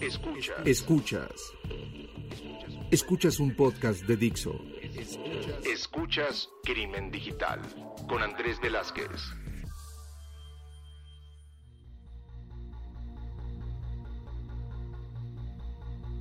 Escuchas. Escuchas. Escuchas un podcast de Dixo. Escuchas Crimen Digital con Andrés Velázquez.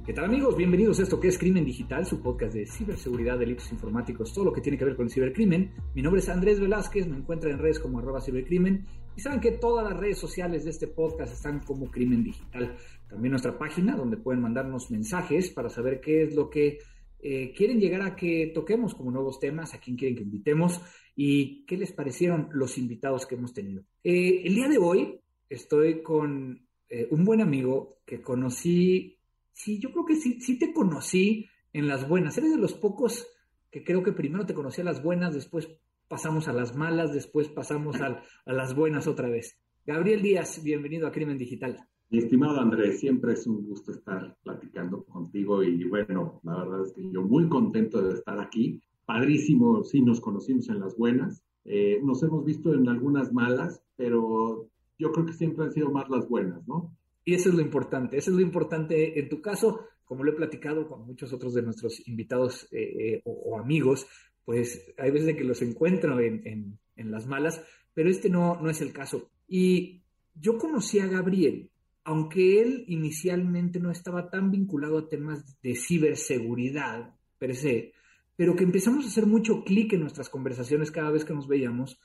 ¿Qué tal amigos? Bienvenidos a esto que es Crimen Digital, su podcast de ciberseguridad, delitos informáticos, todo lo que tiene que ver con el cibercrimen. Mi nombre es Andrés Velázquez, me encuentran en redes como arroba cibercrimen y saben que todas las redes sociales de este podcast están como Crimen Digital. También nuestra página donde pueden mandarnos mensajes para saber qué es lo que eh, quieren llegar a que toquemos como nuevos temas, a quién quieren que invitemos y qué les parecieron los invitados que hemos tenido. Eh, el día de hoy estoy con eh, un buen amigo que conocí sí, yo creo que sí, sí te conocí en las buenas. Eres de los pocos que creo que primero te conocí a las buenas, después pasamos a las malas, después pasamos a, las buenas otra vez. Gabriel Díaz, bienvenido a Crimen Digital. Mi estimado Andrés, siempre es un gusto estar platicando contigo y bueno, la verdad es que yo muy contento de estar aquí. Padrísimo, sí, nos conocimos en las buenas. Eh, nos hemos visto en algunas malas, pero yo creo que siempre han sido más las buenas, ¿no? Y eso es lo importante, eso es lo importante en tu caso, como lo he platicado con muchos otros de nuestros invitados eh, eh, o, amigos, pues hay veces que los encuentro en, las malas, pero este no, no es el caso. Y yo conocí a Gabriel, aunque él inicialmente no estaba tan vinculado a temas de ciberseguridad per se, pero que empezamos a hacer mucho clic en nuestras conversaciones cada vez que nos veíamos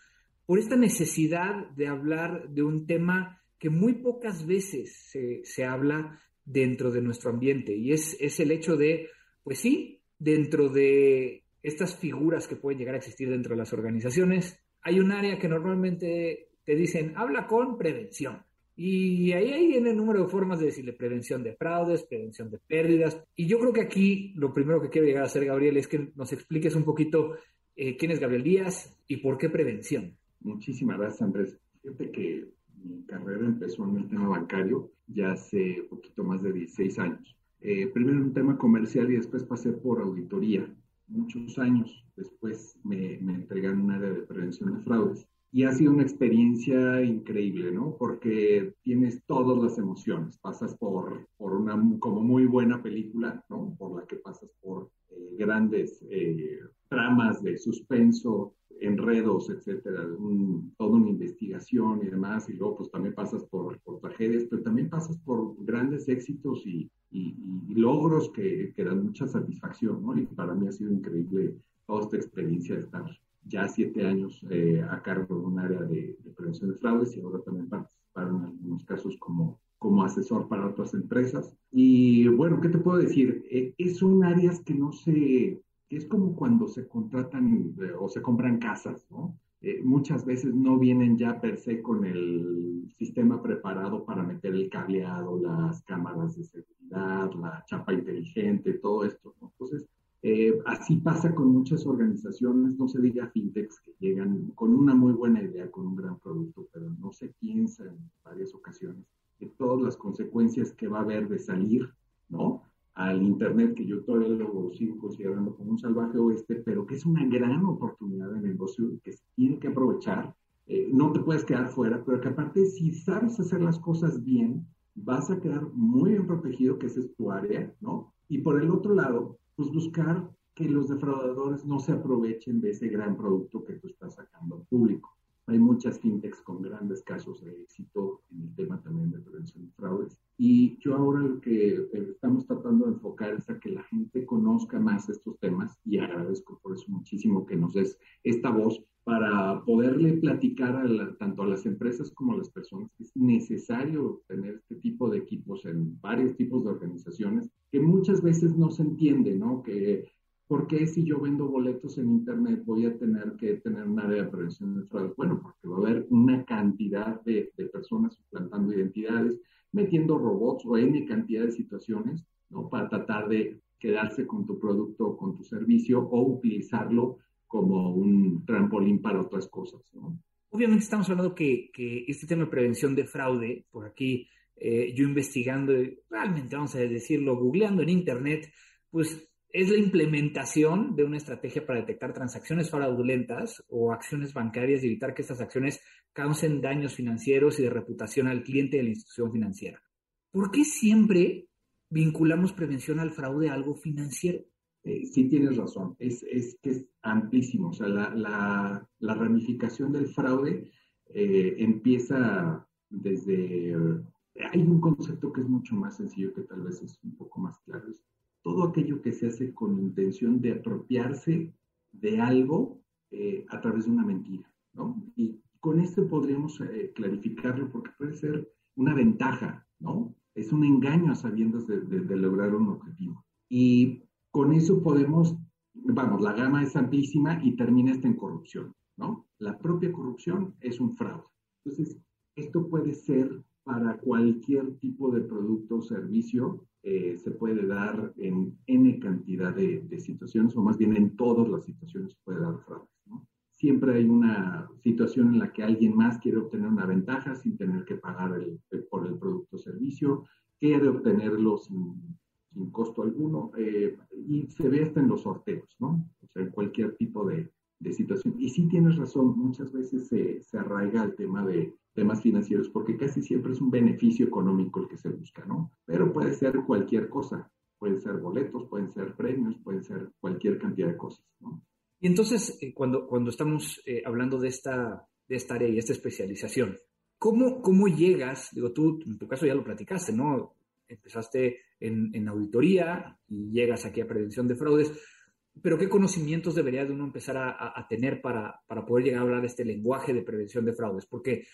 por esta necesidad de hablar de un tema que muy pocas veces se, habla dentro de nuestro ambiente y es, es, el hecho de, pues sí, dentro de estas figuras que pueden llegar a existir dentro de las organizaciones, hay un área que normalmente te dicen, habla con prevención. Y ahí hay el número de formas de decirle prevención de fraudes, prevención de pérdidas. Y yo creo que aquí lo primero que quiero llegar a hacer, Gabriel, es que nos expliques un poquito eh, quién es Gabriel Díaz y por qué prevención. Muchísimas gracias, Andrés. Fíjate que mi carrera empezó en el tema bancario ya hace poquito más de 16 años. Eh, primero en un tema comercial y después pasé por auditoría. Muchos años después me, me entregaron un área de prevención de fraudes. Y ha sido una experiencia increíble, ¿no? Porque tienes todas las emociones. Pasas por, por una como muy buena película, ¿no? Por la que pasas por eh, grandes eh, tramas de suspenso, enredos, etcétera, toda una investigación y demás, y luego pues también pasas por, por tragedias, pero también pasas por grandes éxitos y, logros que, que, dan mucha satisfacción, ¿no? Y para mí ha sido increíble toda esta experiencia de estar ya siete años eh, a cargo de un área de, prevención de fraudes y ahora también participar en algunos casos como, asesor para otras empresas. Y bueno, ¿qué te puedo decir? Eh, es un área que no se es como cuando se contratan eh, o se compran casas, ¿no? Eh, muchas veces no vienen ya per se con el sistema preparado para meter el cableado, las cámaras de seguridad, la chapa inteligente, todo esto. ¿no? Entonces, eh, así pasa con muchas organizaciones, no se diga fintechs que llegan con una muy buena idea, con un gran producto, pero no se piensa en varias ocasiones de todas las consecuencias que va a haber de salir, ¿no? Al Internet, que yo todavía lo sigo considerando como un salvaje oeste, pero que es una gran oportunidad de negocio que se tiene que aprovechar. Eh, no te puedes quedar fuera, pero que aparte, si sabes hacer las cosas bien, vas a quedar muy bien protegido, que esa es tu área, ¿no? Y por el otro lado, pues buscar que los defraudadores no se aprovechen de ese gran producto que tú estás sacando al público. Hay muchas fintechs con grandes casos de éxito en el tema también de prevención de fraudes. Y yo ahora lo que eh, estamos tratando de enfocar es a que la gente conozca más estos temas y agradezco por eso muchísimo que nos des esta voz para poderle platicar a tanto a las empresas como a las personas que es necesario tener este tipo de equipos en varios tipos de organizaciones que muchas veces no se entiende, ¿no? Que ¿Por qué si yo vendo boletos en Internet voy a tener que tener un área de prevención de fraude? Bueno, porque va a haber una cantidad de, personas suplantando identidades, metiendo robots o N cantidad de situaciones, ¿no? Para tratar de quedarse con tu producto o con tu servicio o utilizarlo como un trampolín para otras cosas, ¿no? Obviamente estamos hablando que, que este tema de prevención de fraude, por aquí eh, yo investigando, realmente vamos a decirlo, googleando en Internet, pues es la implementación de una estrategia para detectar transacciones fraudulentas o acciones bancarias y evitar que estas acciones causen daños financieros y de reputación al cliente de la institución financiera. ¿Por qué siempre vinculamos prevención al fraude a algo financiero. Eh, sí tienes razón, es, es, que es amplísimo, o sea, la, la, la ramificación del fraude eh, empieza desde... hay un concepto que es mucho más sencillo que tal vez es un poco más claro, todo aquello que se hace con intención de apropiarse de algo eh, a través de una mentira, ¿no? Y con esto podríamos clarificarlo porque puede ser una ventaja, ¿no? Es un engaño a sabiendas de, de lograr un objetivo. Y con eso podemos, vamos, la gama es amplísima y termina hasta en corrupción, ¿no? La propia corrupción es un fraude. Entonces, esto puede ser para cualquier tipo de producto o servicio, eh, se puede dar en N cantidad de, situaciones, o más bien en todas las situaciones se puede dar fraude. ¿no? Siempre hay una situación en la que alguien más quiere obtener una ventaja sin tener que pagar el, por el producto o servicio, quiere obtenerlo sin sin costo alguno, eh, y se ve hasta en los sorteos, ¿no? O sea, en cualquier tipo de, de situación. Y sí tienes razón, muchas veces se, se, arraiga al tema de temas financieros, porque casi siempre es un beneficio económico el que se busca, ¿no? Pero puede ser cualquier cosa, pueden ser boletos, pueden ser premios, pueden ser cualquier cantidad de cosas, ¿no? Y entonces, eh, cuando, cuando estamos eh, hablando de esta, de esta área y esta especialización, ¿cómo, ¿cómo llegas? Digo, tú en tu caso ya lo platicaste, ¿no? empezaste en, auditoría y llegas aquí a prevención de fraudes, pero ¿qué conocimientos debería de uno empezar a, tener para, poder llegar a hablar este lenguaje de prevención de fraudes? Porque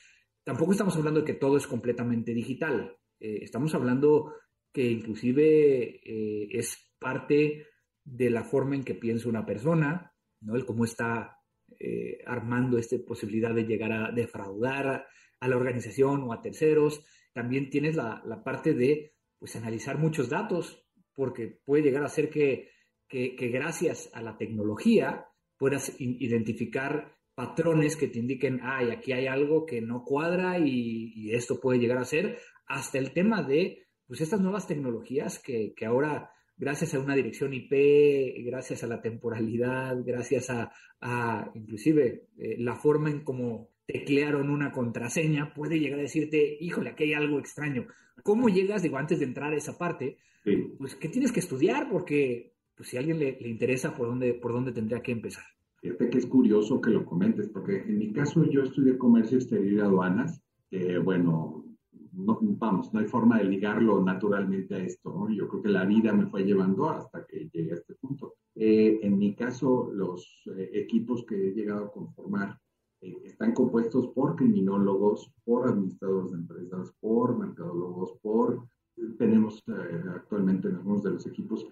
tampoco estamos hablando de que todo es completamente digital, eh, estamos hablando que inclusive eh, es parte de la forma en que piensa una persona, ¿no? El cómo está eh, armando esta posibilidad de llegar a defraudar a, la organización o a terceros. También tienes la parte de pues analizar muchos datos, porque puede llegar a ser que, gracias a la tecnología puedas identificar patrones que te indiquen, ay, aquí hay algo que no cuadra y, esto puede llegar a ser, hasta el tema de, pues estas nuevas tecnologías que, ahora, gracias a una dirección IP, gracias a la temporalidad, gracias a, inclusive eh, la forma en cómo teclearon una contraseña, puede llegar a decirte, híjole, aquí hay algo extraño. ¿Cómo llegas, digo, antes de entrar a esa parte? Pues que tienes que estudiar porque pues, si a alguien le, interesa, ¿por dónde, ¿por dónde tendría que empezar? Fíjate que es curioso que lo comentes, porque en mi caso yo estudié comercio exterior y aduanas, que bueno, no, vamos, no hay forma de ligarlo naturalmente a esto, ¿no? Yo creo que la vida me fue llevando hasta que llegué a este punto. Eh, en mi caso, los eh, equipos que he llegado a conformar eh, están compuestos por criminólogos, por administradores de empresas, por mercadólogos, por, tenemos eh, actualmente en algunos de los equipos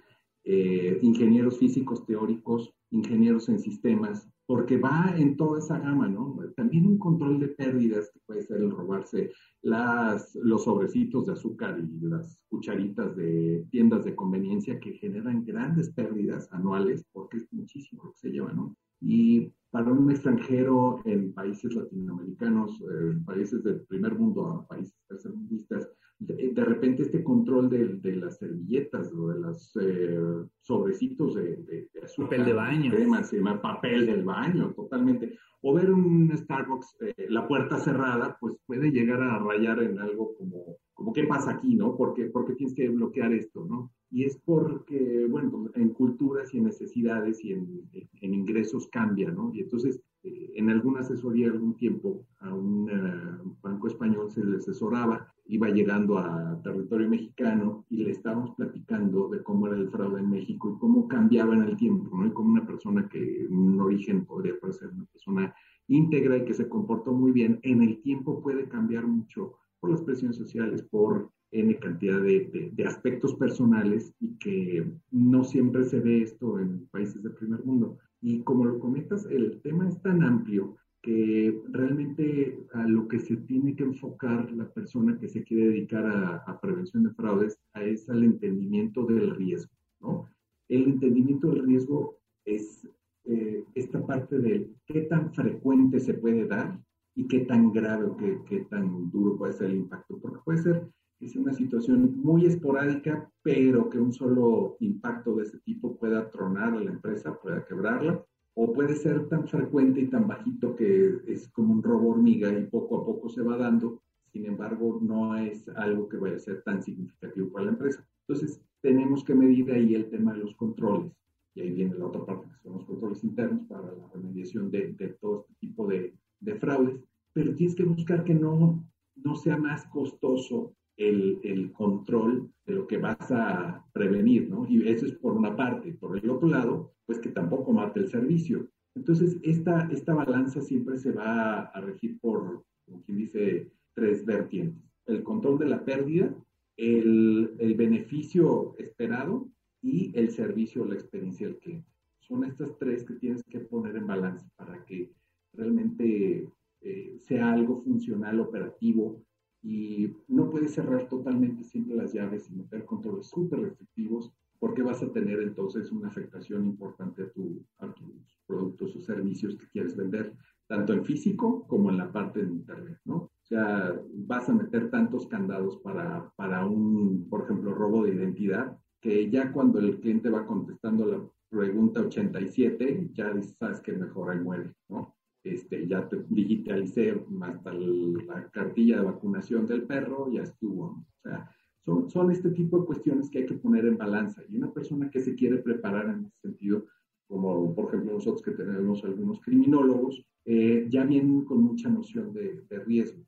eh, ingenieros físicos teóricos, ingenieros en sistemas, porque va en toda esa gama, ¿no? También un control de pérdidas, que puede ser el robarse las, los sobrecitos de azúcar y las cucharitas de tiendas de conveniencia que generan grandes pérdidas anuales, porque es muchísimo lo que se lleva, ¿no? Y para un extranjero en países latinoamericanos, en países del primer mundo, a países tercermundistas, de, de, repente este control de, de, las servilletas o de los eh, sobrecitos de, de, azúcar, papel de baño, crema, se llama papel del baño, totalmente. O ver un Starbucks, eh, la puerta cerrada, pues puede llegar a rayar en algo como, como ¿qué pasa aquí, no? ¿Por qué, ¿Por qué tienes que bloquear esto, no? Y es porque, bueno, en culturas y en necesidades y en, en ingresos cambia, ¿no? Y entonces, eh, en alguna asesoría algún tiempo, a un banco español se le asesoraba, iba llegando a territorio mexicano y le estábamos platicando de cómo era el fraude en México y cómo cambiaba en el tiempo, ¿no? Y como una persona que un origen podría parecer una persona íntegra y que se comportó muy bien, en el tiempo puede cambiar mucho por las presiones sociales, por N cantidad de, de, aspectos personales y que no siempre se ve esto en países del primer mundo. Y como lo comentas, el tema es tan amplio que realmente a lo que se tiene que enfocar la persona que se quiere dedicar a, prevención de fraudes es al entendimiento del riesgo, ¿no? El entendimiento del riesgo es eh, esta parte de qué tan frecuente se puede dar y qué tan grave o qué, qué tan duro puede ser el impacto, porque puede ser es una situación muy esporádica, pero que un solo impacto de ese tipo pueda tronar a la empresa, pueda quebrarla, o puede ser tan frecuente y tan bajito que es como un robo hormiga y poco a poco se va dando sin embargo, no es algo que vaya a ser tan significativo para la empresa. Entonces, tenemos que medir ahí el tema de los controles. Y ahí viene la otra parte, que son los controles internos para la remediación de, de todo este tipo de, de, fraudes. Pero tienes que buscar que no, no sea más costoso el, control de lo que vas a prevenir, ¿no? Y eso es por una parte. Por el otro lado, pues que tampoco mate el servicio. Entonces, esta, esta balanza siempre se va a regir por, como quien dice, tres vertientes. El control de la pérdida, el, el beneficio esperado y el servicio o la experiencia del cliente. Son estas tres que tienes que poner en balance para que realmente eh, sea algo funcional, operativo, y no puedes cerrar totalmente siempre las llaves y meter controles súper restrictivos porque vas a tener entonces una afectación importante a, tu, a tus productos o servicios que quieres vender, tanto en físico como en la parte de Internet, ¿no? O sea, vas a meter tantos candados para, para un, por ejemplo, robo de identidad, que ya cuando el cliente va contestando la pregunta 87, ya sabes que mejor ahí muere, ¿no? Este, ya te digitalicé hasta la cartilla de vacunación del perro, ya estuvo. O sea, son, son este tipo de cuestiones que hay que poner en balanza. Y una persona que se quiere preparar en ese sentido, como por ejemplo nosotros que tenemos algunos criminólogos, eh, ya vienen con mucha noción de, de, riesgo.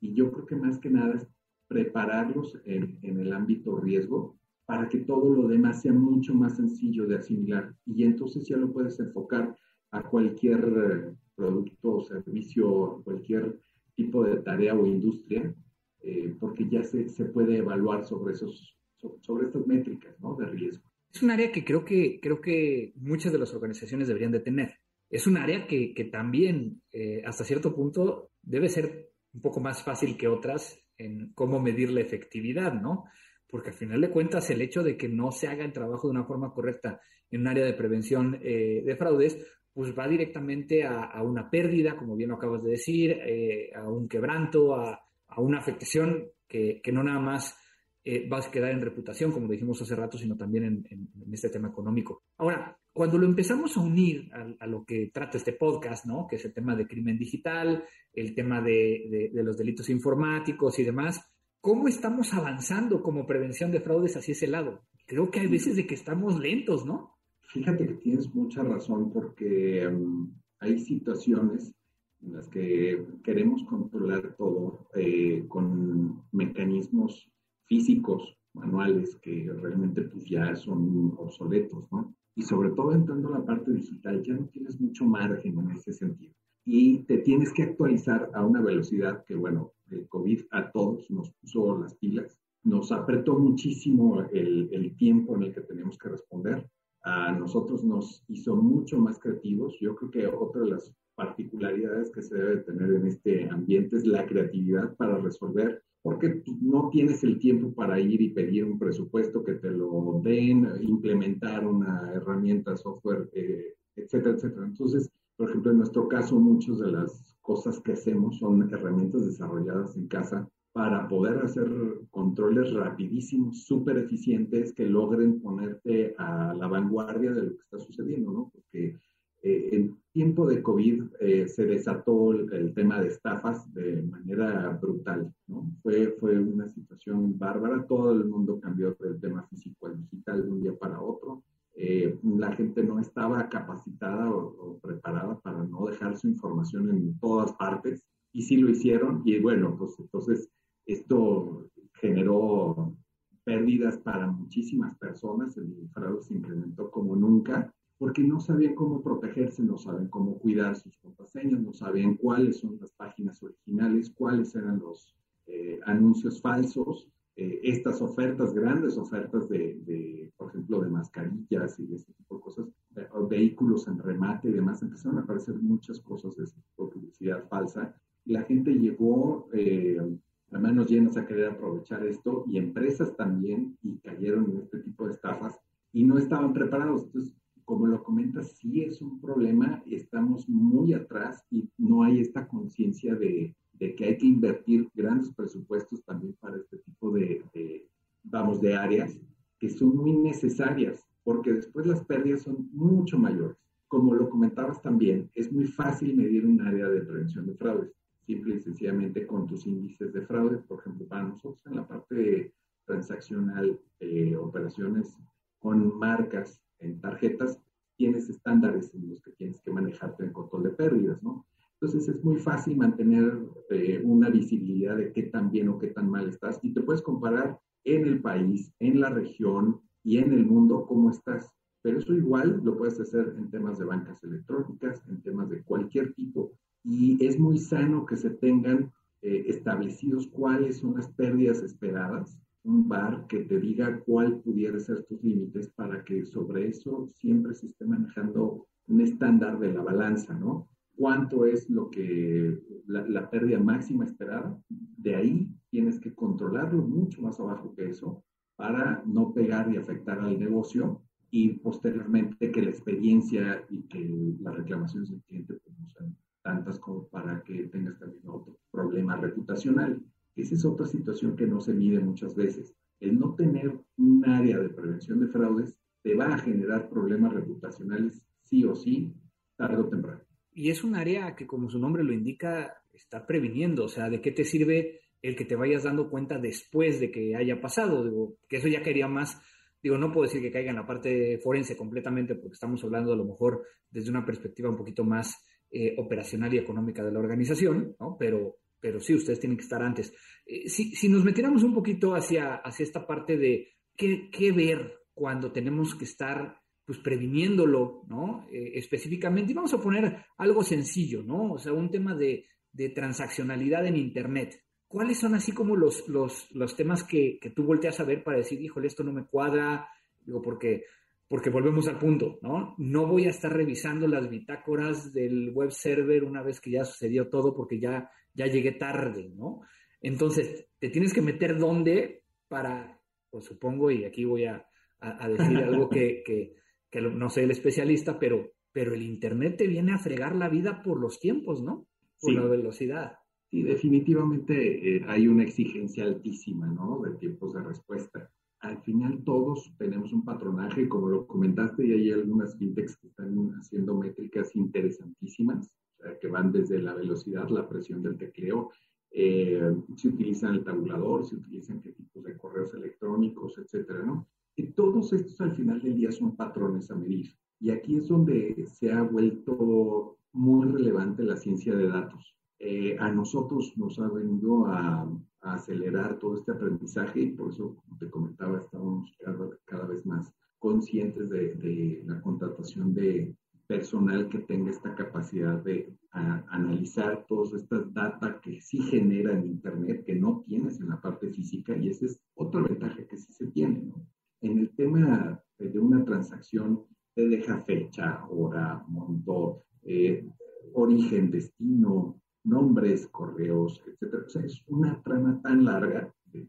Y yo creo que más que nada es prepararlos en, en el ámbito riesgo para que todo lo demás sea mucho más sencillo de asimilar. Y entonces ya lo puedes enfocar a cualquier eh, producto o servicio, cualquier tipo de tarea o industria, eh, porque ya se, se, puede evaluar sobre, esos, sobre estas métricas ¿no? de riesgo. Es un área que creo que, creo que muchas de las organizaciones deberían de tener. Es un área que, que también, eh, hasta cierto punto, debe ser un poco más fácil que otras en cómo medir la efectividad, ¿no? Porque al final de cuentas, el hecho de que no se haga el trabajo de una forma correcta en un área de prevención eh, de fraudes, pues va directamente a, a, una pérdida, como bien lo acabas de decir, eh, a un quebranto, a, a una afectación que, que, no nada más eh, va a quedar en reputación, como dijimos hace rato, sino también en, en, en este tema económico. Ahora, cuando lo empezamos a unir a, a, lo que trata este podcast, ¿no? Que es el tema de crimen digital, el tema de, de, de los delitos informáticos y demás, ¿cómo estamos avanzando como prevención de fraudes hacia ese lado? Creo que hay veces de que estamos lentos, ¿no? Fíjate que tienes mucha razón porque um, hay situaciones en las que queremos controlar todo eh, con mecanismos físicos, manuales, que realmente pues ya son obsoletos, ¿no? Y sobre todo entrando a la parte digital, ya no tienes mucho margen en ese sentido. Y te tienes que actualizar a una velocidad que, bueno, el COVID a todos nos puso las pilas, nos apretó muchísimo el, el tiempo en el que tenemos que responder a nosotros nos hizo mucho más creativos. Yo creo que otra de las particularidades que se debe tener en este ambiente es la creatividad para resolver, porque no tienes el tiempo para ir y pedir un presupuesto que te lo den, implementar una herramienta, software, eh, etcétera, etcétera. Entonces, por ejemplo, en nuestro caso, muchas de las cosas que hacemos son herramientas desarrolladas en casa para poder hacer controles rapidísimos, súper eficientes, que logren ponerte a la vanguardia de lo que está sucediendo, ¿no? Porque eh, en tiempo de COVID eh, se desató el, el, tema de estafas de manera brutal, ¿no? Fue, fue una situación bárbara, todo el mundo cambió del tema físico al digital de un día para otro. Eh, la gente no estaba capacitada o, o preparada para no dejar su información en todas partes y sí lo hicieron y bueno, pues entonces esto generó pérdidas para muchísimas personas, el fraude se incrementó como nunca, porque no sabían cómo protegerse, no saben cómo cuidar sus contraseñas, no sabían cuáles son las páginas originales, cuáles eran los eh, anuncios falsos, eh, estas ofertas, grandes ofertas de, por ejemplo, de mascarillas y de ese tipo de cosas, vehículos en remate y demás, empezaron a aparecer muchas cosas de ese tipo de publicidad falsa. La gente llegó eh, a manos llenas a querer aprovechar esto y empresas también y cayeron en este tipo de estafas y no estaban preparados. Entonces, como lo comentas, sí es un problema, estamos muy atrás y no hay esta conciencia de, de, que hay que invertir grandes presupuestos también para este tipo de, de, vamos, de áreas que son muy necesarias, porque después las pérdidas son mucho mayores. Como lo comentabas también, es muy fácil medir un área de prevención de fraudes simple y sencillamente con tus índices de fraude. Por ejemplo, para nosotros en la parte transaccional de operaciones con marcas en tarjetas, tienes estándares en los que tienes que manejarte en control de pérdidas, ¿no? Entonces es muy fácil mantener eh, una visibilidad de qué tan bien o qué tan mal estás y te puedes comparar en el país, en la región y en el mundo cómo estás. Pero eso igual lo puedes hacer en temas de bancas electrónicas, en temas de cualquier tipo. Y es muy sano que se tengan eh, establecidos cuáles son las pérdidas esperadas, un bar que te diga cuál pudiera ser tus límites para que sobre eso siempre se esté manejando un estándar de la balanza, ¿no? cuánto es lo que la, pérdida máxima esperada. De ahí tienes que controlarlo mucho más abajo que eso para no pegar y afectar al negocio y posteriormente que la experiencia y que las reclamaciones del cliente pues, no tantas como para que tengas también otro problema reputacional. Esa es otra situación que no se mide muchas veces. El no tener un área de prevención de fraudes te va a generar problemas reputacionales sí o sí, tarde o temprano y es un área que, como su nombre lo indica, está previniendo. O sea, ¿de qué te sirve el que te vayas dando cuenta después de que haya pasado? Digo, que eso ya quería más. Digo, no puedo decir que caiga en la parte forense completamente, porque estamos hablando a lo mejor desde una perspectiva un poquito más eh, operacional y económica de la organización, ¿no? Pero, pero sí, ustedes tienen que estar antes. Eh, si, si, nos metiéramos un poquito hacia, hacia esta parte de qué, qué ver cuando tenemos que estar pues previniéndolo, ¿no? Eh, específicamente, y vamos a poner algo sencillo, ¿no? O sea, un tema de, transaccionalidad en Internet. ¿Cuáles son así como los, los, los temas que, que, tú volteas a ver para decir, híjole, esto no me cuadra? Digo, porque, porque volvemos al punto, ¿no? No voy a estar revisando las bitácoras del web server una vez que ya sucedió todo porque ya, ya llegué tarde, ¿no? Entonces, te tienes que meter dónde para, pues supongo, y aquí voy a, a decir algo que, que que no soy el especialista, pero, pero el Internet te viene a fregar la vida por los tiempos, ¿no? Por la velocidad. Sí, definitivamente eh, hay una exigencia altísima, ¿no? De tiempos de respuesta. Al final todos tenemos un patronaje, como lo comentaste, y hay algunas fintechs que están haciendo métricas interesantísimas, que van desde la velocidad, la presión del tecleo, eh, se utilizan el tabulador, se utilizan qué tipos de correos electrónicos, etcétera, ¿no? Y todos estos al final del día son patrones a medir. Y aquí es donde se ha vuelto muy relevante la ciencia de datos. Eh, a nosotros nos ha venido a, acelerar todo este aprendizaje y por eso, como te comentaba, estamos cada, vez más conscientes de, la contratación de personal que tenga esta capacidad de analizar todas estas data que sí genera en Internet, que no tienes en la parte física, y esa es otra ventaja que sí se tiene. ¿no? En el tema de una transacción, te deja fecha, hora, monto, eh, origen, destino, nombres, correos, etc. O sea, es una trama tan larga que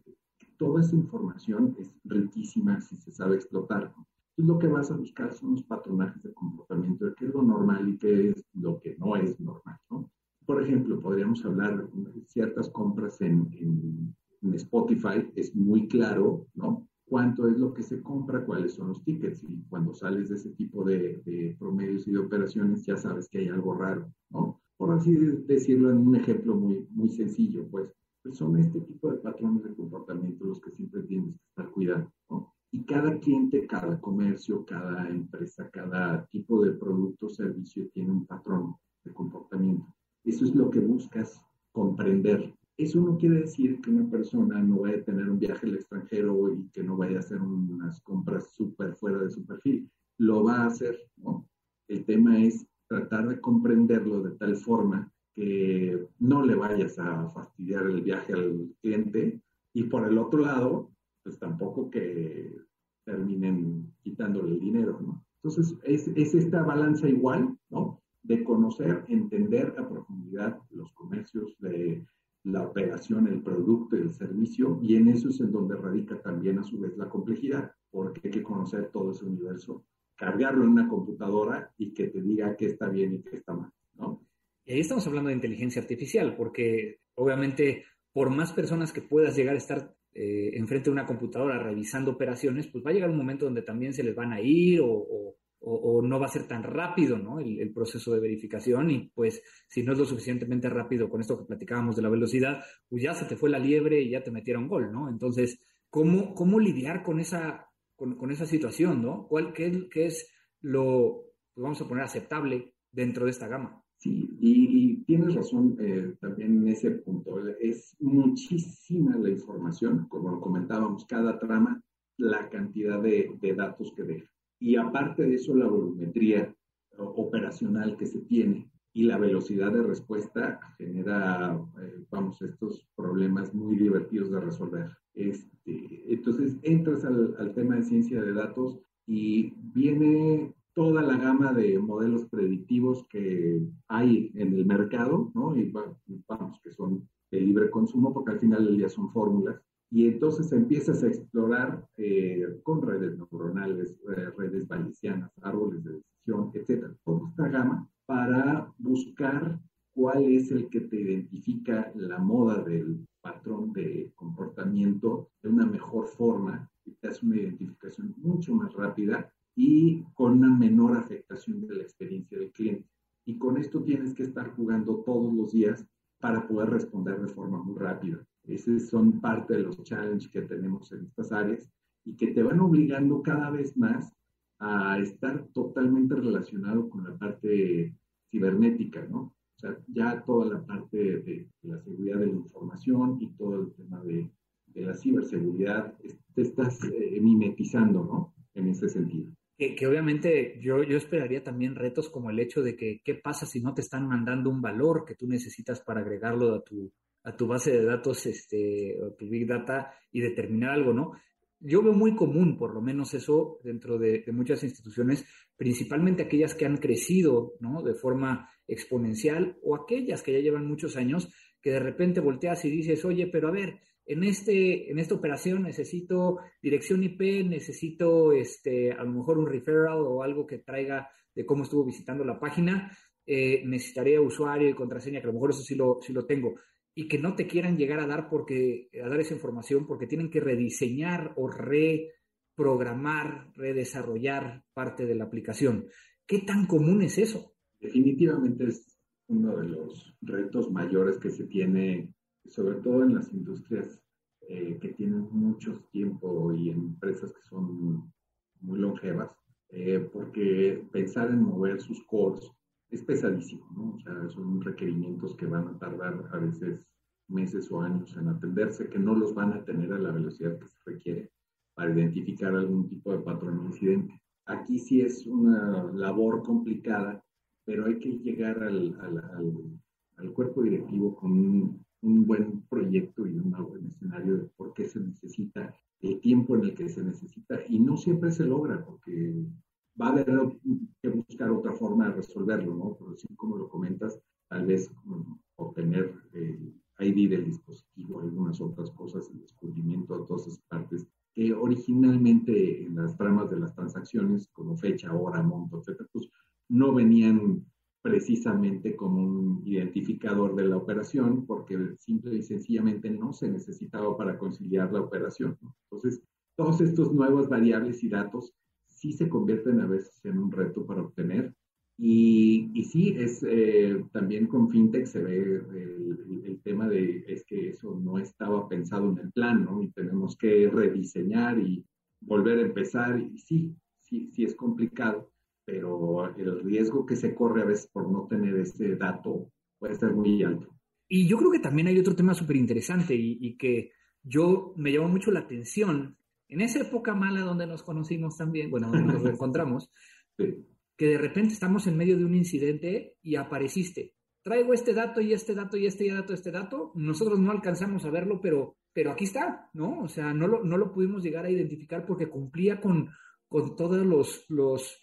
toda esa información es riquísima si se sabe explotar. Entonces, lo que vas a buscar son los patronajes de comportamiento, de qué es lo normal y qué es lo que no es normal. ¿no? Por ejemplo, podríamos hablar de ciertas compras en, en, Spotify, es muy claro, ¿no? cuánto es lo que se compra, cuáles son los tickets. Y cuando sales de ese tipo de, promedios y de operaciones, ya sabes que hay algo raro, ¿no? Por así decirlo en un ejemplo muy, muy sencillo, pues, pues son este tipo de patrones de comportamiento los que siempre tienes que estar cuidando, ¿no? Y cada cliente, cada comercio, cada empresa, cada tipo de producto o servicio tiene un patrón de comportamiento. Eso es lo que buscas comprender eso no quiere decir que una persona no vaya a tener un viaje al extranjero y que no vaya a hacer unas compras súper fuera de su perfil. Lo va a hacer, ¿no? El tema es tratar de comprenderlo de tal forma que no le vayas a fastidiar el viaje al cliente y por el otro lado, pues tampoco que terminen quitándole el dinero, ¿no? Entonces, es, es esta balanza igual, ¿no? De conocer, entender a profundidad los comercios, de la operación, el producto el servicio, y en eso es en donde radica también a su vez la complejidad, porque hay que conocer todo ese universo, cargarlo en una computadora y que te diga qué está bien y qué está mal, ¿no? Y ahí estamos hablando de inteligencia artificial, porque obviamente por más personas que puedas llegar a estar eh, enfrente de una computadora revisando operaciones, pues va a llegar un momento donde también se les van a ir o, no va a ser tan rápido ¿no? el, proceso de verificación y pues si no es lo suficientemente rápido con esto que platicábamos de la velocidad, pues ya se te fue la liebre y ya te metieron gol, ¿no? Entonces, ¿cómo, cómo lidiar con esa, con, esa situación, ¿no? ¿Cuál, qué, es lo, pues vamos a poner, aceptable dentro de esta gama? Sí, y, tienes razón eh, también en ese punto. Es muchísima la información, como lo comentábamos, cada trama, la cantidad de, datos que deja. Y aparte de eso, la volumetría operacional que se tiene y la velocidad de respuesta genera, eh, vamos, estos problemas muy divertidos de resolver. Este, entonces, entras al, tema de ciencia de datos y viene toda la gama de modelos predictivos que hay en el mercado, ¿no? Y vamos, que son de libre consumo, porque al final del día son fórmulas. Y entonces empiezas a explorar eh, con redes neuronales, eh, redes bayesianas, árboles de decisión, etcétera, toda esta gama para buscar cuál es el que te identifica la moda del patrón de comportamiento de una mejor forma y te hace una identificación mucho más rápida y con una menor afectación de la experiencia del cliente. Y con esto tienes que estar jugando todos los días para poder responder de forma muy rápida. Esos son parte de los challenges que tenemos en estas áreas y que te van obligando cada vez más a estar totalmente relacionado con la parte cibernética, ¿no? O sea, ya toda la parte de, la seguridad de la información y todo el tema de, de la ciberseguridad, te estás eh, mimetizando, ¿no? En ese sentido que, obviamente yo, yo esperaría también retos como el hecho de que qué pasa si no te están mandando un valor que tú necesitas para agregarlo a tu, a tu base de datos, este, o tu Big Data y determinar algo, ¿no? Yo veo muy común, por lo menos eso, dentro de, muchas instituciones, principalmente aquellas que han crecido, ¿no? De forma exponencial o aquellas que ya llevan muchos años, que de repente volteas y dices, oye, pero a ver, en, este, en esta operación necesito dirección IP, necesito este, a lo mejor un referral o algo que traiga de cómo estuvo visitando la página, eh, necesitaría usuario y contraseña, que a lo mejor eso sí lo, sí lo tengo, y que no te quieran llegar a dar, porque, a dar esa información porque tienen que rediseñar o reprogramar, redesarrollar parte de la aplicación. ¿Qué tan común es eso? Definitivamente es uno de los retos mayores que se tiene sobre todo en las industrias eh, que tienen mucho tiempo y empresas que son muy longevas, eh, porque pensar en mover sus cores es pesadísimo, ¿no? O sea, son requerimientos que van a tardar a veces meses o años en atenderse, que no los van a tener a la velocidad que se requiere para identificar algún tipo de patrón o incidente. Aquí sí es una labor complicada, pero hay que llegar al, al, al cuerpo directivo con un un buen proyecto y un buen escenario de por qué se necesita, el tiempo en el que se necesita, y no siempre se logra, porque va a haber que buscar otra forma de resolverlo, ¿no? Pero sí, como lo comentas, tal vez obtener el ID del dispositivo, algunas otras cosas, el descubrimiento de todas esas partes, que originalmente en las tramas de las transacciones, como fecha, hora, monto, etcétera, pues no venían precisamente como un identificador de la operación, porque simple y sencillamente no se necesitaba para conciliar la operación. Entonces, todos estos nuevos variables y datos sí se convierten a veces en un reto para obtener. Y, y sí, es, eh, también con FinTech se ve el, el, tema de es que eso no estaba pensado en el plan, ¿no? Y tenemos que rediseñar y volver a empezar. Y sí, sí, sí es complicado pero el riesgo que se corre a veces por no tener ese dato puede ser muy alto. Y yo creo que también hay otro tema súper interesante y, que yo me llamó mucho la atención en esa época mala donde nos conocimos también, bueno, donde nos encontramos, que de repente estamos en medio de un incidente y apareciste. Traigo este dato y este dato y este dato, este dato. Nosotros no alcanzamos a verlo, pero, pero aquí está, ¿no? O sea, no lo, no lo pudimos llegar a identificar porque cumplía con, con todos los, los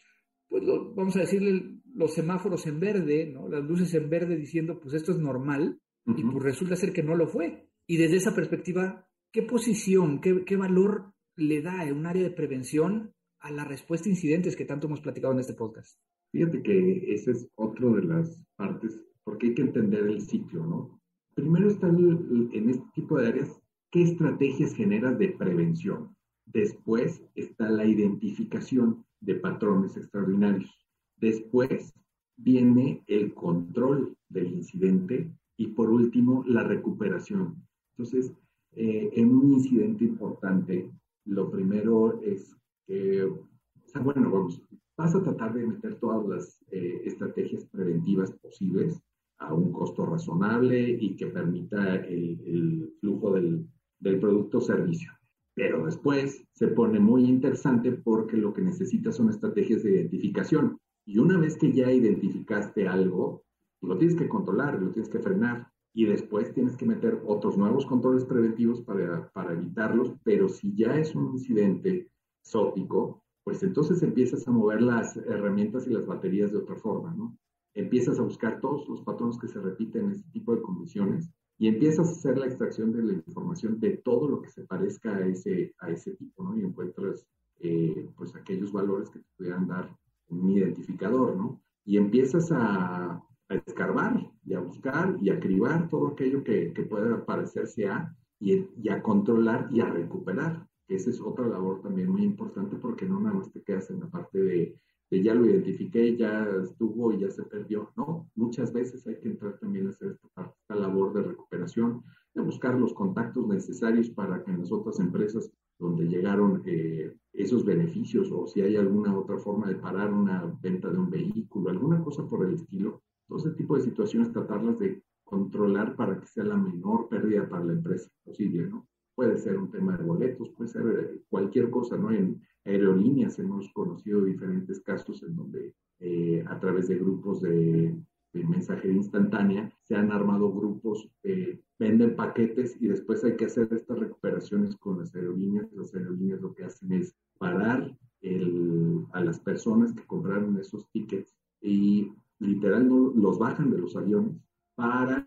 pues vamos a decirle los semáforos en verde, ¿no? Las luces en verde diciendo, pues esto es normal, y pues resulta ser que no lo fue. Y desde esa perspectiva, ¿qué posición, qué, qué valor le da en un área de prevención a la respuesta a incidentes que tanto hemos platicado en este podcast? Fíjate que esa es otra de las partes, porque hay que entender el ciclo, ¿no? Primero está en este tipo de áreas, ¿qué estrategias generas de prevención? Después está la identificación de patrones extraordinarios. Después viene el control del incidente y por último la recuperación. Entonces, eh, en un incidente importante, lo primero es sea, bueno, vamos, vas a tratar de meter todas las eh, estrategias preventivas posibles a un costo razonable y que permita el, flujo del, del producto o servicio. Pero después se pone muy interesante porque lo que necesitas son estrategias de identificación. Y una vez que ya identificaste algo, lo tienes que controlar, lo tienes que frenar. Y después tienes que meter otros nuevos controles preventivos para, para evitarlos. Pero si ya es un incidente sótico, pues entonces empiezas a mover las herramientas y las baterías de otra forma, ¿no? Empiezas a buscar todos los patrones que se repiten en este tipo de condiciones y empiezas a hacer la extracción de la información de todo lo que se parezca a ese, a ese tipo, ¿no? Y encuentras, eh, pues, aquellos valores que te pudieran dar un identificador, ¿no? Y empiezas a, a escarbar y a buscar y a cribar todo aquello que, que pueda parecerse a y, a controlar y a recuperar. Esa es otra labor también muy importante porque no nada más te quedas en la parte de ya lo identifiqué, ya estuvo y ya se perdió. No, muchas veces hay que entrar también a hacer esta, esta labor de recuperación, de buscar los contactos necesarios para que en las otras empresas donde llegaron eh, esos beneficios o si hay alguna otra forma de parar una venta de un vehículo, alguna cosa por el estilo, todo ese tipo de situaciones tratarlas de controlar para que sea la menor pérdida para la empresa posible, ¿no? Puede ser un tema de boletos, puede ser eh, cualquier cosa, ¿no? En, aerolíneas hemos conocido diferentes casos en donde eh, a través de grupos de, mensajería instantánea se han armado grupos, eh, venden paquetes y después hay que hacer estas recuperaciones con las aerolíneas. Las aerolíneas lo que hacen es parar el, a las personas que compraron esos tickets y literal no, los bajan de los aviones para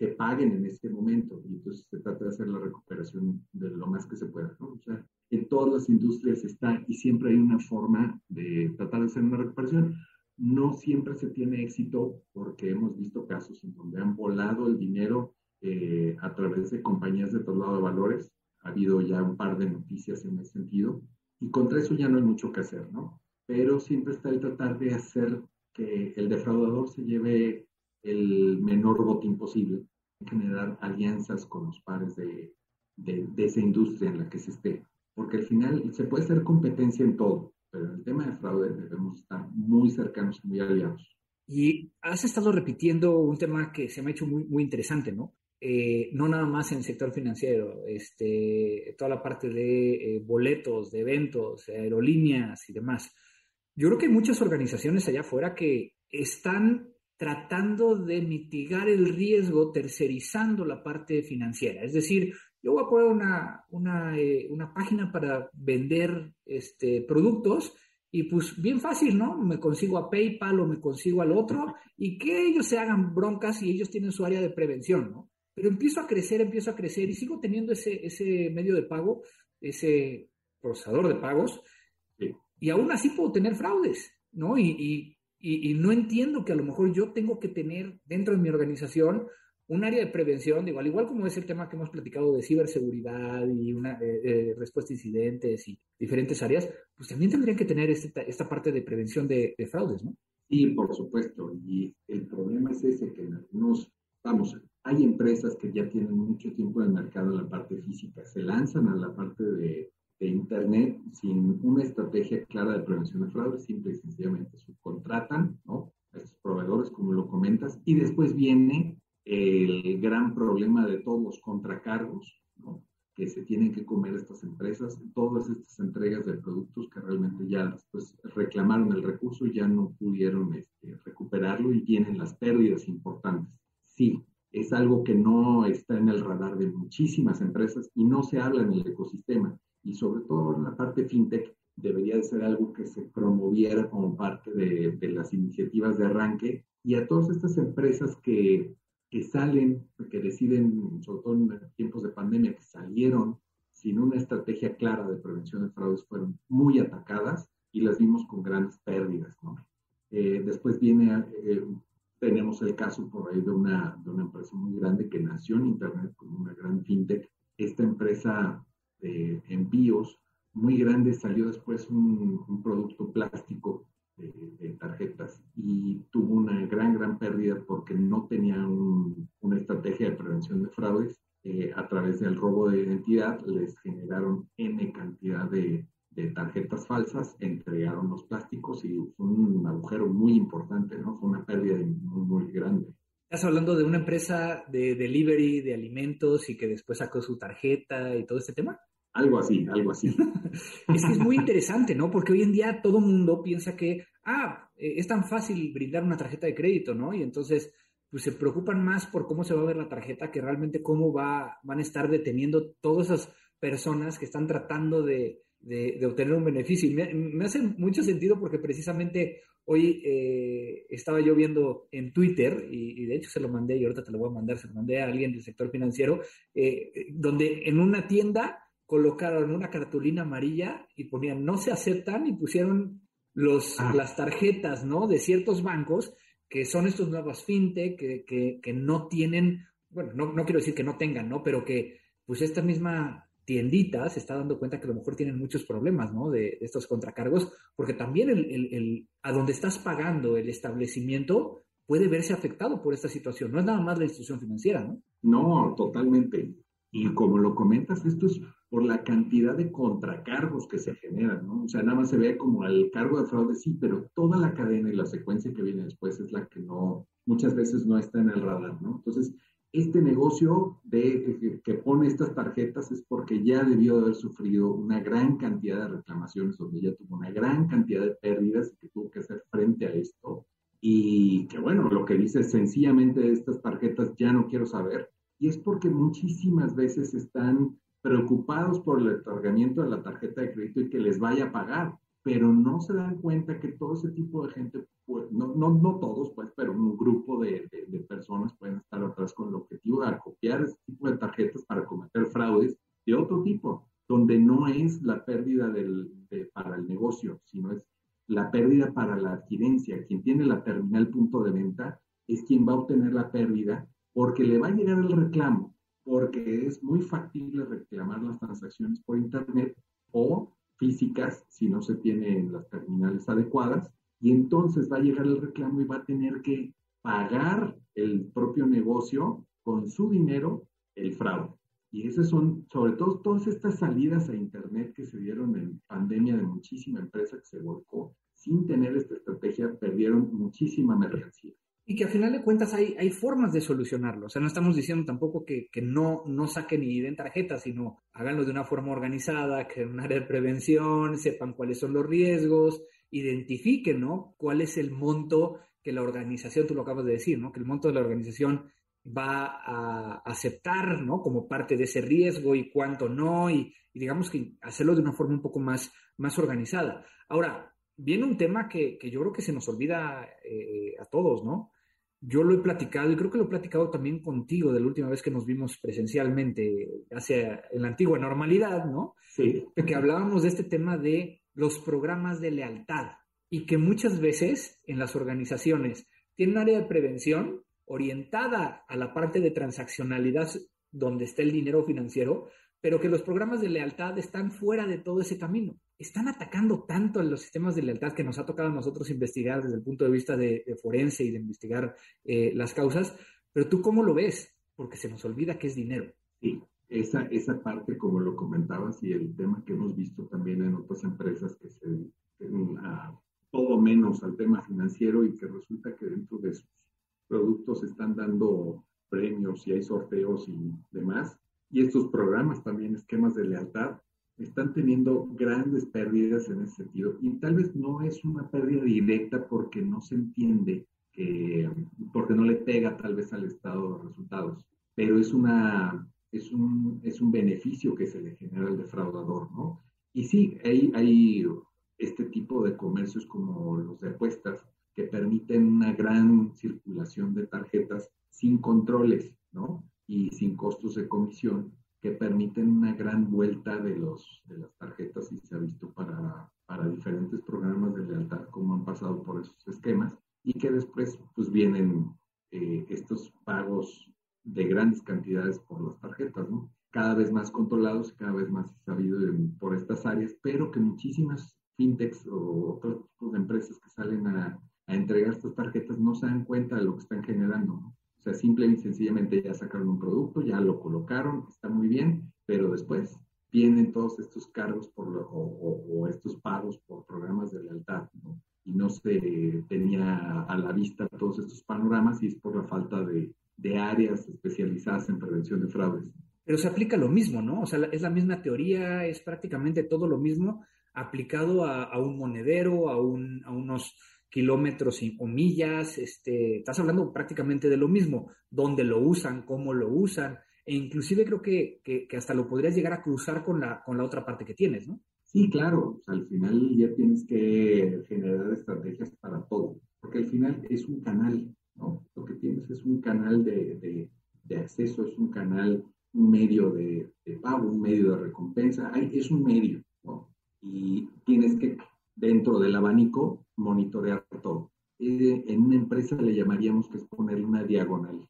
que paguen en este momento. Y entonces se trata de hacer la recuperación de lo más que se pueda. ¿no? O sea, en todas las industrias está y siempre hay una forma de tratar de hacer una recuperación. No siempre se tiene éxito porque hemos visto casos en donde han volado el dinero eh, a través de compañías de traslado de valores. Ha habido ya un par de noticias en ese sentido. Y contra eso ya no hay mucho que hacer, ¿no? Pero siempre está el tratar de hacer que el defraudador se lleve el menor botín posible, generar alianzas con los pares de, de, de esa industria en la que se esté porque al final se puede hacer competencia en todo, pero en el tema de fraude debemos estar muy cercanos muy aliados. Y has estado repitiendo un tema que se me ha hecho muy, muy interesante, ¿no? Eh, no nada más en el sector financiero, este, toda la parte de eh, boletos, de eventos, aerolíneas y demás. Yo creo que hay muchas organizaciones allá afuera que están tratando de mitigar el riesgo tercerizando la parte financiera. Es decir, yo voy a poner una, una, eh, una página para vender este, productos y pues bien fácil, ¿no? Me consigo a PayPal o me consigo al otro y que ellos se hagan broncas y ellos tienen su área de prevención, ¿no? Pero empiezo a crecer, empiezo a crecer y sigo teniendo ese, ese medio de pago, ese procesador de pagos y aún así puedo tener fraudes, ¿no? Y, y, y, y no entiendo que a lo mejor yo tengo que tener dentro de mi organización un área de prevención, digo, al igual como es el tema que hemos platicado de ciberseguridad y una eh, eh, respuesta a incidentes y diferentes áreas, pues también tendrían que tener este, esta parte de prevención de, fraudes, ¿no? Sí, por supuesto. Y el problema es ese, que en algunos, vamos, hay empresas que ya tienen mucho tiempo en el mercado en la parte física, se lanzan a la parte de, de Internet sin una estrategia clara de prevención de fraudes, simple y sencillamente subcontratan, ¿no? A estos proveedores, como lo comentas, y después viene el gran problema de todos los contracargos ¿no? que se tienen que comer estas empresas, todas estas entregas de productos que realmente ya después reclamaron el recurso y ya no pudieron este, recuperarlo y tienen las pérdidas importantes. Sí, es algo que no está en el radar de muchísimas empresas y no se habla en el ecosistema. Y sobre todo en la parte fintech debería de ser algo que se promoviera como parte de, de las iniciativas de arranque y a todas estas empresas que que salen, que deciden, sobre todo en tiempos de pandemia, que salieron sin una estrategia clara de prevención de fraudes, fueron muy atacadas y las vimos con grandes pérdidas. ¿no? Eh, después viene, eh, tenemos el caso por ahí de una, de una empresa muy grande que nació en Internet con una gran fintech. Esta empresa de envíos muy grande salió después un, producto plástico de, tarjetas y tuvo una gran, gran pérdida porque no tenía una estrategia de prevención de fraudes. Eh, a través del robo de identidad les generaron N cantidad de, tarjetas falsas, entregaron los plásticos y fue un agujero muy importante, ¿no? Fue una pérdida muy, muy grande. Estás hablando de una empresa de delivery de alimentos y que después sacó su tarjeta y todo este tema. Algo así, algo así. es que es muy interesante, ¿no? Porque hoy en día todo mundo piensa que, ah, eh, es tan fácil brindar una tarjeta de crédito, ¿no? Y entonces, pues se preocupan más por cómo se va a ver la tarjeta que realmente cómo va, van a estar deteniendo todas esas personas que están tratando de, obtener un beneficio. Y me, hace mucho sentido porque precisamente hoy eh, estaba yo viendo en Twitter, y, de hecho se lo mandé y ahorita te lo voy a mandar, se lo mandé a alguien del sector financiero, eh, donde en una tienda colocaron una cartulina amarilla y ponían no se aceptan y pusieron los, ah. las tarjetas, ¿no? De ciertos bancos que son estos nuevos fintech que, que, no tienen, bueno, no, no, quiero decir que no tengan, ¿no? Pero que pues esta misma tiendita se está dando cuenta que a lo mejor tienen muchos problemas, ¿no? De, estos contracargos, porque también el, el, el, a donde estás pagando el establecimiento puede verse afectado por esta situación. No es nada más la institución financiera, ¿no? No, totalmente. Y como lo comentas, esto es por la cantidad de contracargos que se generan, ¿no? O sea, nada más se ve como el cargo de fraude, sí, pero toda la cadena y la secuencia que viene después es la que no, muchas veces no está en el radar, ¿no? Entonces, este negocio de, que, pone estas tarjetas es porque ya debió de haber sufrido una gran cantidad de reclamaciones, donde ya tuvo una gran cantidad de pérdidas que tuvo que hacer frente a esto. Y que bueno, lo que dice sencillamente de estas tarjetas ya no quiero saber. Y es porque muchísimas veces están preocupados por el otorgamiento de la tarjeta de crédito y que les vaya a pagar, pero no se dan cuenta que todo ese tipo de gente, pues, no, no, no todos, pues, pero un grupo de, de, personas pueden estar atrás con el objetivo de acopiar ese tipo de tarjetas para cometer fraudes de otro tipo, donde no es la pérdida del, para el negocio, sino es la pérdida para la adquirencia. Quien tiene la terminal punto de venta es quien va a obtener la pérdida porque le va a llegar el reclamo porque es muy factible reclamar las transacciones por Internet o físicas si no se tienen las terminales adecuadas y entonces va a llegar el reclamo y va a tener que pagar el propio negocio con su dinero el fraude. Y esas son, sobre todo, todas estas salidas a Internet que se dieron en pandemia de muchísima empresa que se volcó, sin tener esta estrategia, perdieron muchísima mercancía y que al final de cuentas hay, hay formas de solucionarlo. O sea, no estamos diciendo tampoco que, que no, no saquen ni den tarjetas, sino háganlo de una forma organizada, que en un área de prevención, sepan cuáles son los riesgos, identifiquen, ¿no? Cuál es el monto que la organización, tú lo acabas de decir, ¿no? Que el monto de la organización va a aceptar, ¿no? Como parte de ese riesgo y cuánto no, y, digamos que hacerlo de una forma un poco más, más organizada. Ahora, viene un tema que, que yo creo que se nos olvida eh, a todos, ¿no? Yo lo he platicado y creo que lo he platicado también contigo de la última vez que nos vimos presencialmente, hacia en la antigua normalidad, ¿no? Sí. Que hablábamos de este tema de los programas de lealtad y que muchas veces en las organizaciones tienen un área de prevención orientada a la parte de transaccionalidad donde está el dinero financiero, pero que los programas de lealtad están fuera de todo ese camino. Están atacando tanto a los sistemas de lealtad que nos ha tocado a nosotros investigar desde el punto de vista de, forense y de investigar eh, las causas, pero tú cómo lo ves, porque se nos olvida que es dinero. Sí, esa, esa parte, como lo comentabas, y el tema que hemos visto también en otras empresas que se dedican a todo menos al tema financiero y que resulta que dentro de sus productos están dando premios y hay sorteos y demás, y estos programas también, esquemas de lealtad, están teniendo grandes pérdidas en ese sentido. Y tal vez no es una pérdida directa porque no se entiende, que, porque no le pega tal vez al estado de resultados, pero es, una, es, un, es un beneficio que se le genera al defraudador, ¿no? Y sí, hay, hay este tipo de comercios como los de apuestas que permiten una gran circulación de tarjetas sin controles, ¿no? Y sin costos de comisión que permiten una gran vuelta de, los, de las tarjetas y se ha visto para, para diferentes programas de lealtad como han pasado por esos esquemas y que después pues vienen eh, estos pagos de grandes cantidades por las tarjetas, ¿no? Cada vez más controlados, cada vez más sabido por estas áreas pero que muchísimas fintechs o otros tipos de empresas que salen a, a, entregar estas tarjetas no se dan cuenta de lo que están generando. ¿no? O sea, simple y sencillamente ya sacaron un producto, ya lo colocaron, está muy bien, pero después vienen todos estos cargos por o, estos pagos por programas de lealtad, ¿no? Y no se tenía a la vista todos estos panoramas y es por la falta de, de áreas especializadas en prevención de fraudes. Pero se aplica lo mismo, ¿no? O sea, es la misma teoría, es prácticamente todo lo mismo aplicado a, a un monedero, a, un, a unos kilómetros o millas, este, estás hablando prácticamente de lo mismo, dónde lo usan, cómo lo usan, e inclusive creo que, que, hasta lo podrías llegar a cruzar con la, con la otra parte que tienes, ¿no? Sí, claro, al final ya tienes que generar estrategias para todo, porque al final es un canal, ¿no? Lo que tienes es un canal de, de, acceso, es un canal, un medio de, de, pago, un medio de recompensa, es un medio, ¿no? Y tienes que, dentro del abanico, monitorear todo. Eh, en una empresa le llamaríamos que es ponerle una diagonal,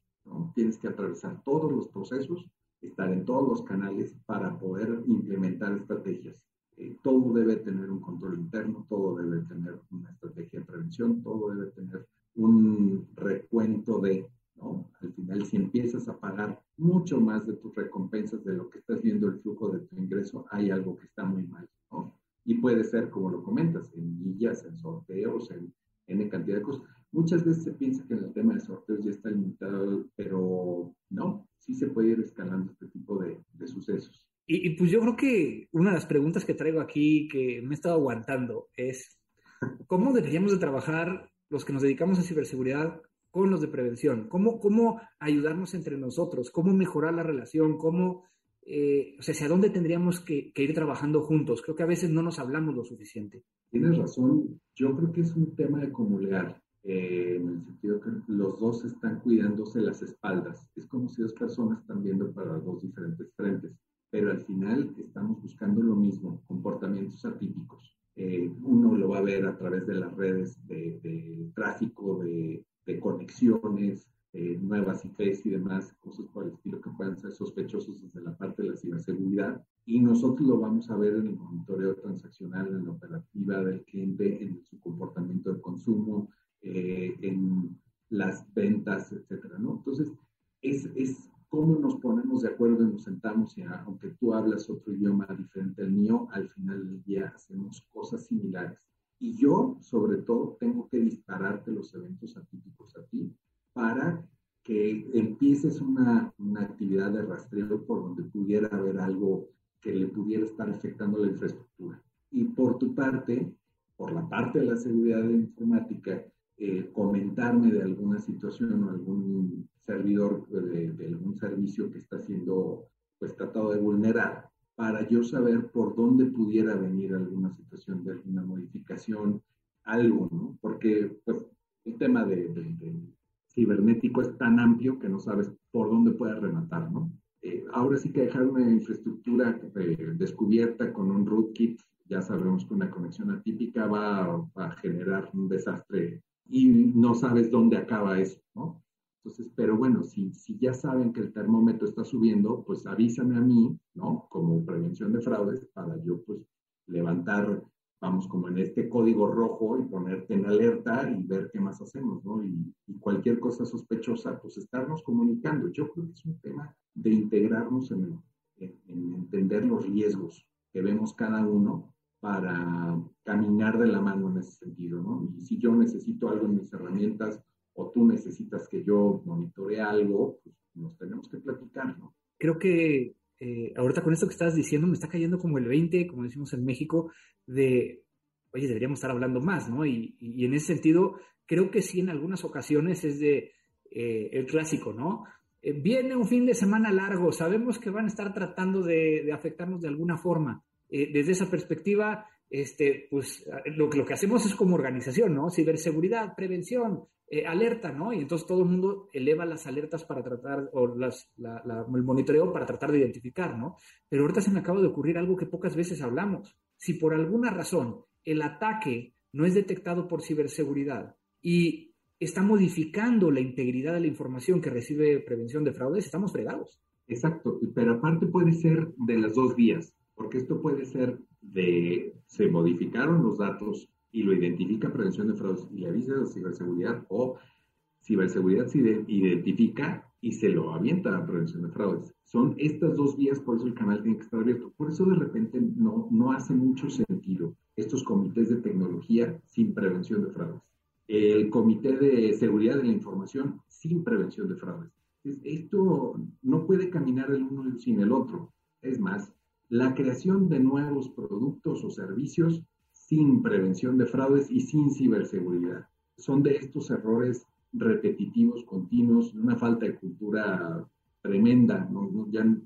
Tienes que atravesar todos los procesos, estar en todos los canales para poder implementar estrategias. Eh, todo debe tener un control interno, todo debe tener una estrategia de prevención, todo debe tener un recuento de, ¿no? Al final, si empiezas a pagar mucho más de tus recompensas de lo que estás viendo el flujo de tu ingreso, hay algo que está muy mal, ¿no? Y puede ser, como lo comentas, en millas, en sorteos, en, en cantidad de cosas. Muchas veces se piensa que en el tema de sorteos ya está limitado, pero no, sí se puede ir escalando este tipo de, sucesos. Y, y, pues yo creo que una de las preguntas que traigo aquí, que me he estado aguantando, es ¿cómo deberíamos de trabajar los que nos dedicamos a ciberseguridad con los de prevención? ¿Cómo, cómo ayudarnos entre nosotros? ¿Cómo mejorar la relación? ¿Cómo, eh, o sea, hacia dónde tendríamos que, ir trabajando juntos? Creo que a veces no nos hablamos lo suficiente. Tienes razón. Yo creo que es un tema de comunicar. Eh, en el sentido que los dos están cuidándose las espaldas. Es como si dos personas están viendo para dos diferentes frentes, pero al final estamos buscando lo mismo, comportamientos atípicos. Eh, uno lo va a ver a través de las redes de, tráfico, de, conexiones, nuevas IPs y demás, cosas por el estilo que puedan ser sospechosos desde la parte de la ciberseguridad. Y nosotros lo vamos a ver en el monitoreo transaccional, en la operativa del cliente, en su comportamiento de consumo, eh, en las ventas, etcétera, ¿no? Entonces, es, es cómo nos ponemos de acuerdo y nos sentamos y aunque tú hablas otro idioma diferente al mío, al final del día hacemos cosas similares. Y yo, sobre todo, tengo que dispararte los eventos atípicos a ti para que empieces una, una actividad de rastreo por donde pudiera haber algo que le pudiera estar afectando la infraestructura. Y por tu parte, por la parte de la seguridad informática, eh, comentarme de alguna situación o algún servidor de, algún servicio que está siendo pues tratado de vulnerar para yo saber por dónde pudiera venir alguna situación de alguna modificación, algo, ¿no? Porque pues el tema de, cibernético es tan amplio que no sabes por dónde puede rematar, ¿no? Eh, ahora sí que dejar una infraestructura eh, descubierta con un rootkit, ya sabemos que una conexión atípica va a generar un desastre y no sabes dónde acaba eso, ¿no? Entonces, pero bueno, si, si ya saben que el termómetro está subiendo, pues avísame a mí, ¿no? Como prevención de fraudes para yo, pues, levantar, vamos, como en este código rojo y ponerte en alerta y ver qué más hacemos, ¿no? Y, cualquier cosa sospechosa, pues, estarnos comunicando. Yo creo que es un tema de integrarnos en, en entender los riesgos que vemos cada uno para caminar de la mano en ese sentido, ¿no? Y si yo necesito algo en mis herramientas o tú necesitas que yo monitore algo, pues nos tenemos que platicar, ¿no? Creo que eh, ahorita con esto que estás diciendo me está cayendo como el 20, como decimos en México, de, oye, deberíamos estar hablando más, ¿no? Y, y en ese sentido, creo que sí en algunas ocasiones es de eh, el clásico, ¿no? Eh, viene un fin de semana largo, sabemos que van a estar tratando de, de afectarnos de alguna forma eh, desde esa perspectiva, este, pues lo, lo, que hacemos es como organización, ¿no? Ciberseguridad, prevención, eh, alerta, ¿no? Y entonces todo el mundo eleva las alertas para tratar, o las, el monitoreo para tratar de identificar, ¿no? Pero ahorita se me acaba de ocurrir algo que pocas veces hablamos. Si por alguna razón el ataque no es detectado por ciberseguridad y está modificando la integridad de la información que recibe prevención de fraudes, estamos fregados. Exacto, pero aparte puede ser de las dos vías porque esto puede ser de se modificaron los datos y lo identifica prevención de fraudes y le avisa de ciberseguridad o ciberseguridad se identifica y se lo avienta a prevención de fraudes. Son estas dos vías, por eso el canal tiene que estar abierto. Por eso de repente no, no hace mucho sentido estos comités de tecnología sin prevención de fraudes. El comité de seguridad de la información sin prevención de fraudes. Esto no puede caminar el uno sin el otro. Es más, la creación de nuevos productos o servicios sin prevención de fraudes y sin ciberseguridad. Son de estos errores repetitivos, continuos, una falta de cultura tremenda,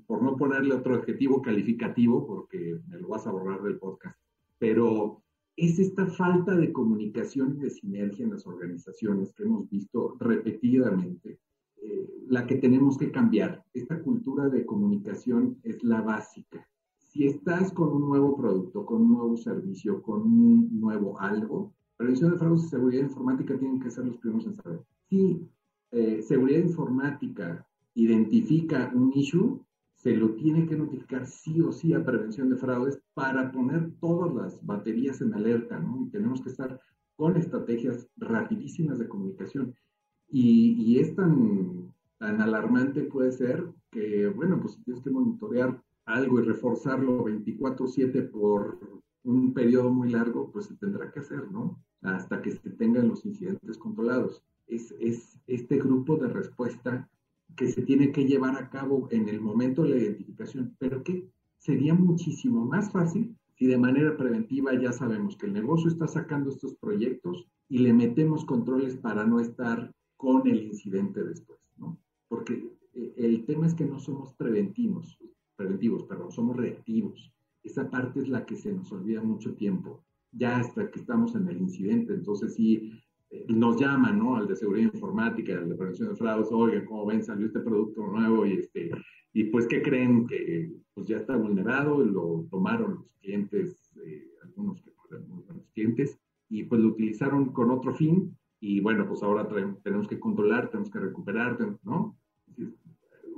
por no ponerle otro adjetivo calificativo, porque me lo vas a borrar del podcast, pero es esta falta de comunicación y de sinergia en las organizaciones que hemos visto repetidamente, eh, la que tenemos que cambiar. Esta cultura de comunicación es la básica. Si estás con un nuevo producto, con un nuevo servicio, con un nuevo algo, prevención de fraudes y seguridad informática tienen que ser los primeros en saber. Si eh, seguridad informática identifica un issue, se lo tiene que notificar sí o sí a prevención de fraudes para poner todas las baterías en alerta, ¿no? Y tenemos que estar con estrategias rapidísimas de comunicación. Y, y es tan, tan alarmante puede ser que, bueno, pues tienes que monitorear algo y reforzarlo 24/7 por un periodo muy largo, pues se tendrá que hacer, ¿no? Hasta que se tengan los incidentes controlados. Es, es este grupo de respuesta que se tiene que llevar a cabo en el momento de la identificación, pero que sería muchísimo más fácil si de manera preventiva ya sabemos que el negocio está sacando estos proyectos y le metemos controles para no estar con el incidente después, ¿no? Porque eh, el tema es que no somos preventivos, preventivos, perdón, somos reactivos. Esa parte es la que se nos olvida mucho tiempo, ya hasta que estamos en el incidente. Entonces, sí, eh, nos llaman, ¿no? Al de seguridad informática, al de prevención de fraudes, oigan, ¿cómo ven? Salió este producto nuevo y este, y pues, ¿qué creen? Que pues ya está vulnerado, lo tomaron los clientes, eh, algunos que fueron muy buenos clientes, y pues lo utilizaron con otro fin, y bueno, pues ahora tenemos que controlar, tenemos que recuperar, ¿no?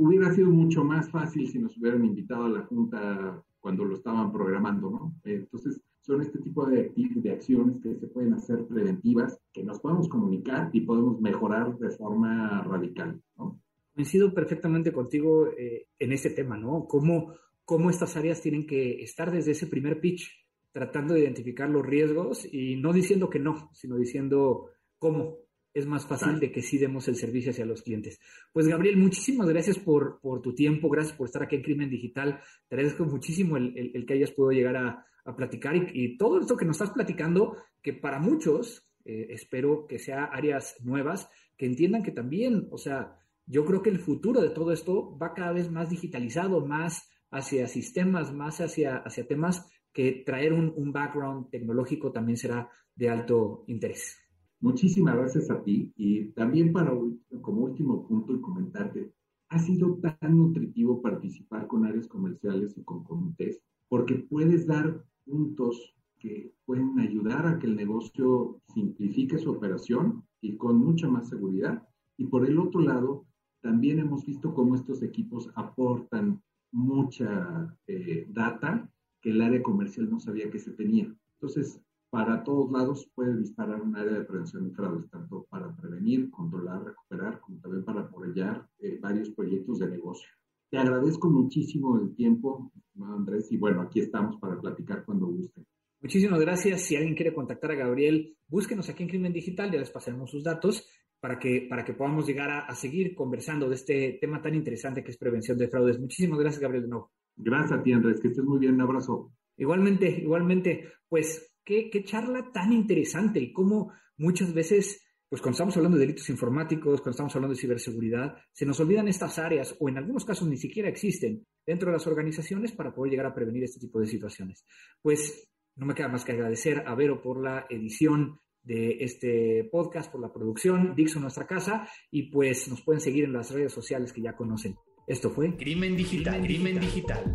Hubiera sido mucho más fácil si nos hubieran invitado a la junta cuando lo estaban programando, ¿no? Entonces, son este tipo de, de acciones que se pueden hacer preventivas, que nos podemos comunicar y podemos mejorar de forma radical, ¿no? Coincido perfectamente contigo eh, en este tema, ¿no? Cómo, cómo estas áreas tienen que estar desde ese primer pitch, tratando de identificar los riesgos y no diciendo que no, sino diciendo cómo es más fácil de que sí demos el servicio hacia los clientes. Pues Gabriel, muchísimas gracias por, por tu tiempo, gracias por estar aquí en Crimen Digital. Te agradezco muchísimo el, el, que hayas podido llegar a, a platicar y, todo esto que nos estás platicando, que para muchos, eh, espero que sea áreas nuevas, que entiendan que también, o sea, yo creo que el futuro de todo esto va cada vez más digitalizado, más hacia sistemas, más hacia, hacia temas que traer un, un background tecnológico también será de alto interés. Muchísimas gracias a ti y también para como último punto y comentarte, ha sido tan nutritivo participar con áreas comerciales y con comités porque puedes dar puntos que pueden ayudar a que el negocio simplifique su operación y con mucha más seguridad. Y por el otro lado, también hemos visto cómo estos equipos aportan mucha eh, data que el área comercial no sabía que se tenía. Entonces, para todos lados puede disparar un área de prevención de fraudes, tanto para prevenir, controlar, recuperar, como también para apoyar eh, varios proyectos de negocio. Te agradezco muchísimo el tiempo, Andrés, y bueno, aquí estamos para platicar cuando guste. Muchísimas gracias. Si alguien quiere contactar a Gabriel, búsquenos aquí en Crimen Digital, ya les pasaremos sus datos para que, para que podamos llegar a, seguir conversando de este tema tan interesante que es prevención de fraudes. Muchísimas gracias, Gabriel, de nuevo. Gracias a ti, Andrés, que estés muy bien. Un abrazo. Igualmente, igualmente. Pues qué, charla tan interesante y cómo muchas veces, pues cuando estamos hablando de delitos informáticos, cuando estamos hablando de ciberseguridad, se nos olvidan estas áreas o en algunos casos ni siquiera existen dentro de las organizaciones para poder llegar a prevenir este tipo de situaciones. Pues no me queda más que agradecer a Vero por la edición de este podcast, por la producción, Dixon Nuestra Casa, y pues nos pueden seguir en las redes sociales que ya conocen. Esto fue Crimen Digital. Crimen Digital.